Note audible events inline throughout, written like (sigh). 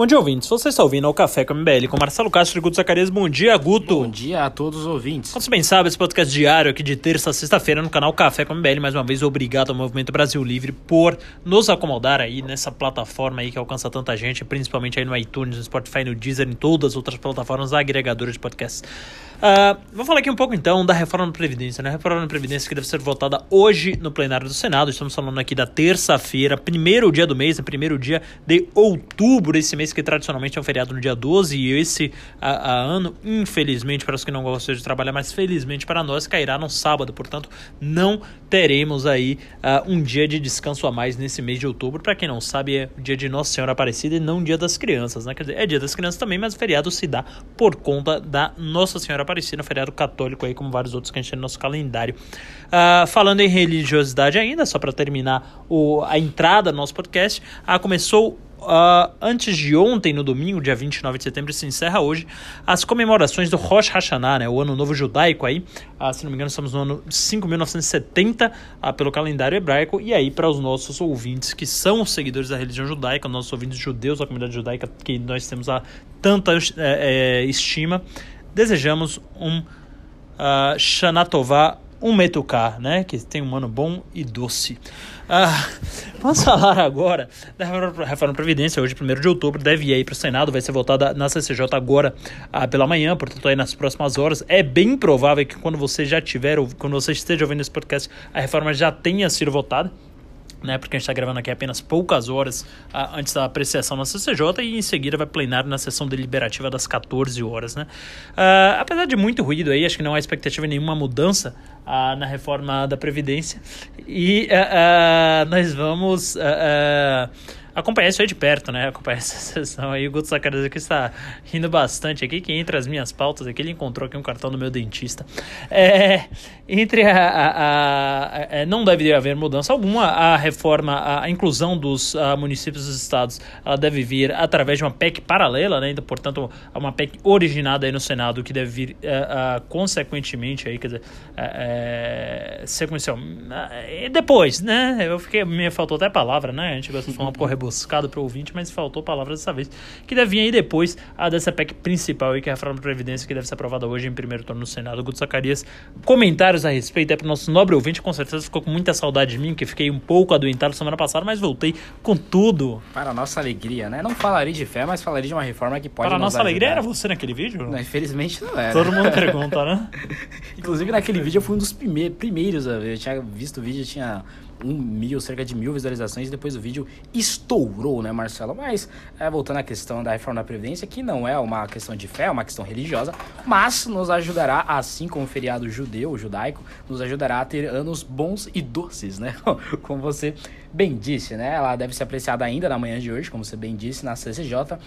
Bom dia, ouvintes. Você está ouvindo o Café com a MBL com Marcelo Castro e Guto Zacarias. Bom dia, Guto. Bom dia a todos os ouvintes. Como você bem sabe, esse podcast diário aqui de terça a sexta-feira no canal Café com a MBL. Mais uma vez, obrigado ao Movimento Brasil Livre por nos acomodar aí nessa plataforma aí que alcança tanta gente, principalmente aí no iTunes, no Spotify, no Deezer, em todas as outras plataformas agregadoras de podcasts. Uh, vou falar aqui um pouco então da reforma da Previdência, né? A reforma da Previdência que deve ser votada hoje no plenário do Senado. Estamos falando aqui da terça-feira, primeiro dia do mês, né? primeiro dia de outubro, esse mês que tradicionalmente é um feriado no dia 12, e esse a, a ano, infelizmente, para os que não gostam de trabalhar, mas felizmente para nós, cairá no sábado. Portanto, não teremos aí uh, um dia de descanso a mais nesse mês de outubro. Para quem não sabe, é o dia de Nossa Senhora Aparecida e não dia das crianças, né? Quer dizer, é dia das crianças também, mas o feriado se dá por conta da Nossa Senhora Aparecida, feriado católico aí, como vários outros que a gente tem no nosso calendário. Uh, falando em religiosidade ainda, só para terminar o, a entrada do nosso podcast, uh, começou Uh, antes de ontem, no domingo, dia 29 de setembro, se encerra hoje as comemorações do Rosh Hashanah, né, o ano novo judaico aí. Uh, se não me engano, estamos no ano 5970 uh, pelo calendário hebraico. E aí, para os nossos ouvintes que são seguidores da religião judaica, nossos ouvintes judeus da comunidade judaica que nós temos a tanta é, é, estima, desejamos um uh, Shana Tová, um Metuká, né? Que tem um ano bom e doce. Ah, vamos falar agora da reforma da Previdência. Hoje, 1 de outubro, deve ir para o Senado, vai ser votada na CCJ agora ah, pela manhã, portanto, aí nas próximas horas. É bem provável que quando você já tiver, quando você esteja ouvindo esse podcast, a reforma já tenha sido votada né, porque a gente está gravando aqui apenas poucas horas ah, antes da apreciação na CCJ e em seguida vai plenário na sessão deliberativa das 14 horas. Né? Ah, apesar de muito ruído aí, acho que não há expectativa de nenhuma mudança na reforma da Previdência e nós vamos acompanhar isso aí de perto, né? Acompanhar (laughs) essa sessão aí. O Guto Zacarias aqui está rindo bastante aqui, que entre as minhas pautas aqui, ele encontrou aqui um cartão do meu dentista. É, entre a, a, a, é, não deve haver mudança alguma. A reforma, a, inclusão dos municípios e estados, ela deve vir através de uma PEC paralela, né? Ainda, portanto, uma PEC originada aí no Senado que deve vir é, consequentemente aí, quer dizer, é, sequencial. depois, né? Eu fiquei, me faltou até palavra, né? A gente gosta de falar um pouco rebuscado para o ouvinte, mas faltou palavras dessa vez, que deve vir aí depois a dessa PEC principal aí, que é a reforma da Previdência, que deve ser aprovada hoje em primeiro turno no Senado. Guto Zacarias, comentários a respeito, é para o nosso nobre ouvinte, com certeza ficou com muita saudade de mim, que fiquei um pouco adoentado semana passada, mas voltei com tudo. Para a nossa alegria, né? Não falaria de fé, mas falaria de uma reforma que pode Para a nossa ajudar. alegria era você naquele vídeo? Não, infelizmente não era. Todo mundo (laughs) pergunta, né? Inclusive naquele vídeo eu fui um dos primeiros a ver. Eu tinha visto o vídeo, tinha um mil, cerca de mil visualizações, e depois o vídeo estourou, né, Marcelo? Mas, é, voltando à questão da reforma da Previdência, que não é uma questão de fé, é uma questão religiosa, mas nos ajudará, assim como o feriado judeu, judaico, nos ajudará a ter anos bons e doces, né? (laughs) Como você bem disse, né? Ela deve ser apreciada ainda na manhã de hoje, como você bem disse, na CCJ,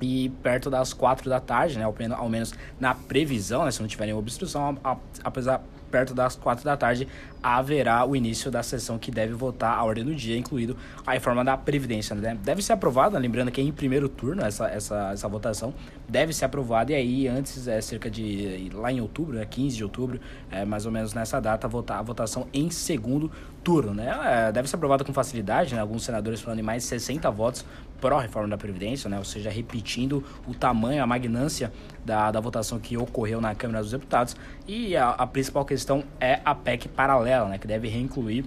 e perto das quatro da tarde, né, ao menos na previsão, né, se não tiver nenhuma obstrução, apesar perto das quatro da tarde, haverá o início da sessão que deve votar a ordem do dia, incluído a reforma da Previdência. Né? Deve ser aprovada, lembrando que é em primeiro turno essa, essa, essa votação, deve ser aprovada e aí antes, é cerca de lá em outubro, né, 15 de outubro, é, mais ou menos nessa data, votar a votação em segundo turno. Né? É, deve ser aprovada com facilidade, né? alguns senadores falando em mais de 60 votos pró-reforma da Previdência, né? ou seja, repetindo o tamanho, a magnância da, da votação que ocorreu na Câmara dos Deputados. E a, a principal questão é a PEC paralela, né? que deve reincluir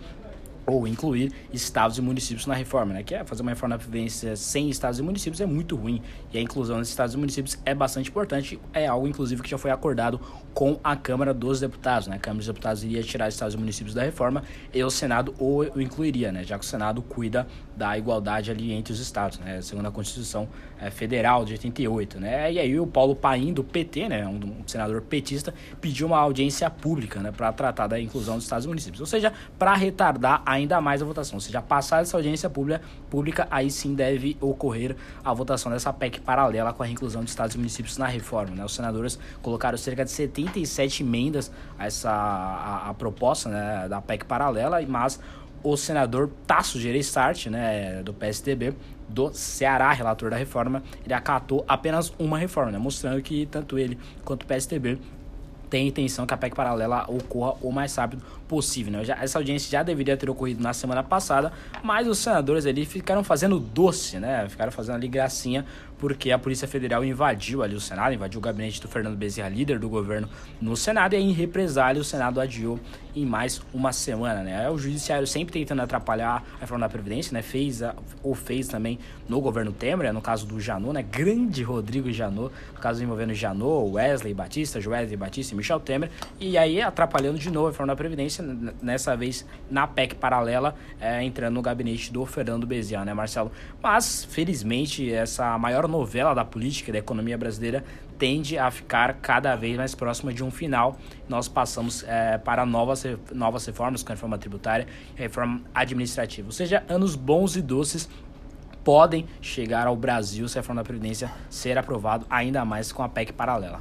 ou incluir estados e municípios na reforma, né? Que é fazer uma reforma da Previdência sem estados e municípios é muito ruim. E a inclusão dos estados e municípios é bastante importante. É algo, inclusive, que já foi acordado com a Câmara dos Deputados, né? A Câmara dos Deputados iria tirar estados e municípios da reforma e o Senado o, o incluiria, né? Já que o Senado cuida da igualdade ali entre os estados, né? Segundo a Constituição é, Federal de 88, né? E aí o Paulo Paim, do PT, né? Um senador petista, pediu uma audiência pública, né? Para tratar da inclusão dos estados e municípios. Ou seja, para retardar a ainda mais a votação. Ou seja, passar essa audiência pública, pública, aí sim deve ocorrer a votação dessa PEC paralela com a inclusão de estados e municípios na reforma. Né? Os senadores colocaram cerca de 77 emendas a essa a, a proposta né, da PEC paralela, mas o senador Tasso Gereissart, né, do PSDB, do Ceará, relator da reforma, ele acatou apenas uma reforma, né, mostrando que tanto ele quanto o PSDB tem intenção que a PEC paralela ocorra o mais rápido possível. Né? Já, essa audiência já deveria ter ocorrido na semana passada, mas os senadores ali ficaram fazendo doce, né? Ficaram fazendo ali gracinha porque a Polícia Federal invadiu ali o Senado, invadiu o gabinete do Fernando Bezerra, líder do governo no Senado, e aí, em represália o Senado adiou em mais uma semana, né? O judiciário sempre tentando atrapalhar a reforma da Previdência, né? Fez a, ou fez também no governo Temer, né? no caso do Janot, né? Grande Rodrigo Janot, no caso envolvendo Janot, Wesley Batista, Wesley Batista e Michel Temer, e aí atrapalhando de novo a reforma da Previdência, nessa vez na PEC paralela, é, entrando no gabinete do Fernando Bezerra, né, Marcelo? Mas, felizmente, essa maior novela da política da economia brasileira tende a ficar cada vez mais próxima de um final. Nós passamos é, para novas, novas reformas, com a reforma tributária e reforma administrativa. Ou seja, anos bons e doces podem chegar ao Brasil se a reforma da Previdência ser aprovada, ainda mais com a PEC paralela.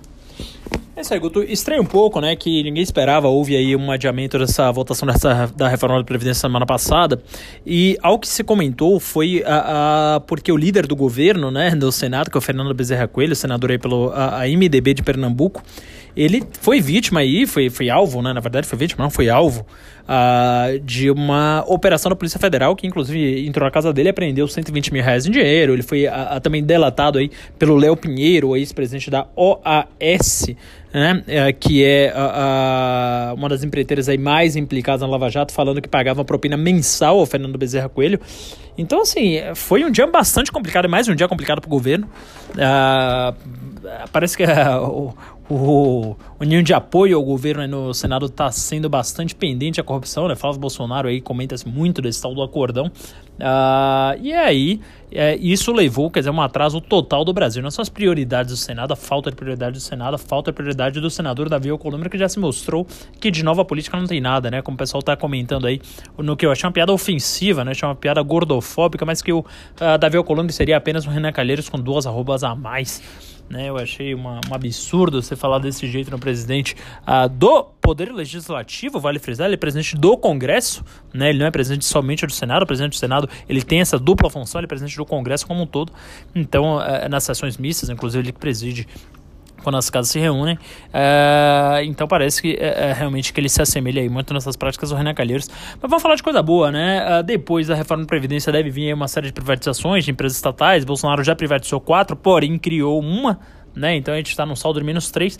É isso aí, Guto. Estranho um pouco, né? Que ninguém esperava. Houve aí um adiamento dessa votação dessa, da reforma da Previdência semana passada. E ao que se comentou foi a, a, porque o líder do governo, né, do Senado, que é o Fernando Bezerra Coelho, senador aí pelo a, a MDB de Pernambuco, ele foi vítima aí, foi, foi alvo, né? Na verdade, foi vítima, não, foi alvo uh, de uma operação da Polícia Federal, que inclusive entrou na casa dele e apreendeu 120 mil reais em dinheiro. Ele foi uh, também delatado aí pelo Léo Pinheiro, ex-presidente da OAS, né? Uh, que é uma das empreiteiras aí mais implicadas na Lava Jato, falando que pagava uma propina mensal ao Fernando Bezerra Coelho. Então, assim, foi um dia bastante complicado, mais um dia complicado para o governo. parece que (laughs) o, o, o ninho de apoio ao governo no Senado está sendo bastante pendente à corrupção, né? Flávio Bolsonaro aí comenta-se muito desse tal do acordão. Uh, e aí, é, isso levou, quer dizer, um atraso total do Brasil. Não são as prioridades do Senado, a falta de prioridade do Senado, a falta de prioridade do senador Davi Alcolumbre, que já se mostrou que de nova política não tem nada, né? Como o pessoal está comentando aí, no que eu achei uma piada ofensiva, né? Achei uma piada gordofóbica, mas que o uh, Davi Alcolumbre seria apenas um Renan Calheiros com duas arrobas a mais. Né, eu achei uma, um absurdo você falar desse jeito no presidente uh, do Poder Legislativo, vale frisar, ele é presidente do Congresso, né, ele não é presidente somente do Senado, o presidente do Senado ele tem essa dupla função, ele é presidente do Congresso como um todo, então uh, nas sessões mistas, inclusive ele preside quando as casas se reúnem. Uh, então parece que é, realmente que ele se assemelha aí muito nessas práticas do Renan Calheiros. Mas vamos falar de coisa boa, né? Uh, depois da reforma da Previdência deve vir uma série de privatizações de empresas estatais. Bolsonaro já privatizou quatro, porém criou uma né? Então a gente está num saldo de menos 3.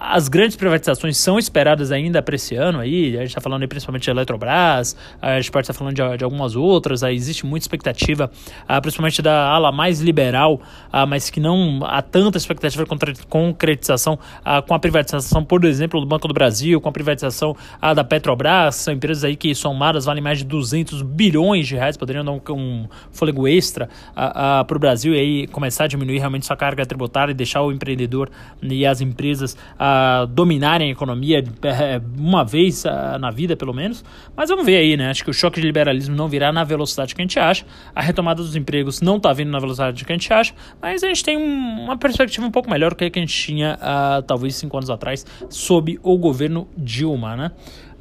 as grandes privatizações são esperadas ainda para esse ano aí. A gente está falando aí principalmente de Eletrobras, a gente pode estar falando de, de, algumas outras. Aí existe muita expectativa, ah, principalmente da ala mais liberal, ah, mas que não há tanta expectativa de concretização ah, com a privatização, por exemplo, do Banco do Brasil, com a privatização da Petrobras. São empresas aí que somadas valem mais de 200 bilhões de reais, poderiam dar um, um fôlego extra para o Brasil e aí começar a diminuir realmente sua carga tributária e deixar deixar o empreendedor e as empresas uh, dominarem a economia eh, uma vez uh, na vida, pelo menos. Mas vamos ver aí, né? Acho que o choque de liberalismo não virá na velocidade que a gente acha. A retomada dos empregos não está vindo na velocidade que a gente acha. Mas a gente tem um, uma perspectiva um pouco melhor do que a gente tinha uh, talvez cinco anos atrás, sob o governo Dilma, né?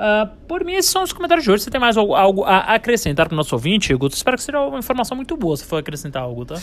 Uh, por mim, esses são os comentários de hoje. Você tem mais algo, algo a acrescentar para o nosso ouvinte, Guto? Espero que seja uma informação muito boa se for acrescentar algo, tá?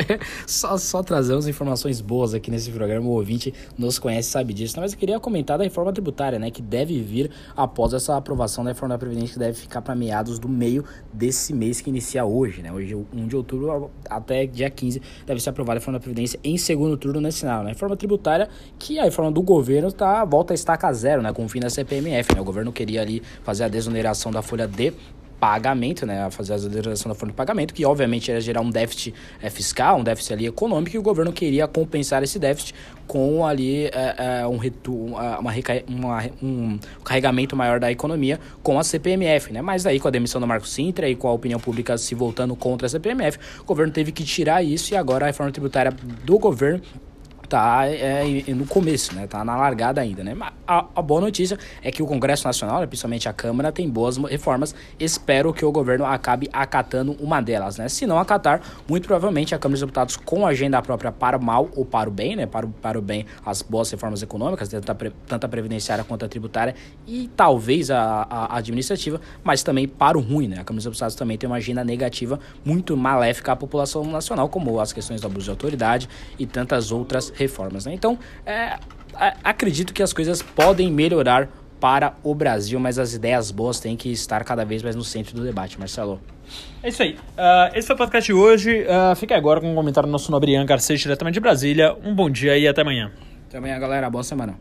(laughs) só, só trazemos informações boas aqui nesse programa. O ouvinte nos conhece sabe disso. Mas eu queria comentar da reforma tributária, né? Que deve vir após essa aprovação da reforma da Previdência, que deve ficar para meados do meio desse mês que inicia hoje, né? Hoje, 1 de outubro até dia 15, deve ser aprovada a reforma da Previdência em segundo turno nacional. Né? Reforma tributária que a reforma do governo tá, volta a estaca zero, né? Com o fim da CPMF, né? O governo queria queria ali fazer a desoneração da folha de pagamento, né, fazer a desoneração da folha de pagamento, que obviamente ia gerar um déficit é, fiscal, um déficit ali econômico, e o governo queria compensar esse déficit com ali é, é, um, uma, uma, um carregamento maior da economia com a CPMF, né? Mas aí com a demissão do Marco Sintra e com a opinião pública se voltando contra a CPMF, o governo teve que tirar isso e agora a reforma tributária do governo tá é, no começo, né? Tá na largada ainda, né? A, a, boa notícia é que o Congresso Nacional, né, principalmente a Câmara, tem boas reformas. Espero que o governo acabe acatando uma delas, né? Se não acatar, muito provavelmente a Câmara dos Deputados, com agenda própria para o mal ou para o bem, né? Para o, para o bem, as boas reformas econômicas, tanto a previdenciária quanto a tributária e talvez a, a administrativa, mas também para o ruim, né? A Câmara dos Deputados também tem uma agenda negativa muito maléfica à população nacional, como as questões do abuso de autoridade e tantas outras reformas. Né? Então, é, acredito que as coisas podem melhorar para o Brasil, mas as ideias boas têm que estar cada vez mais no centro do debate, Marcelo. É isso aí. Uh, esse foi o podcast de hoje. Uh, fique agora com um comentário do nosso nobre Ian Garcês, diretamente de Brasília. Um bom dia e até amanhã. Até amanhã, galera. Boa semana.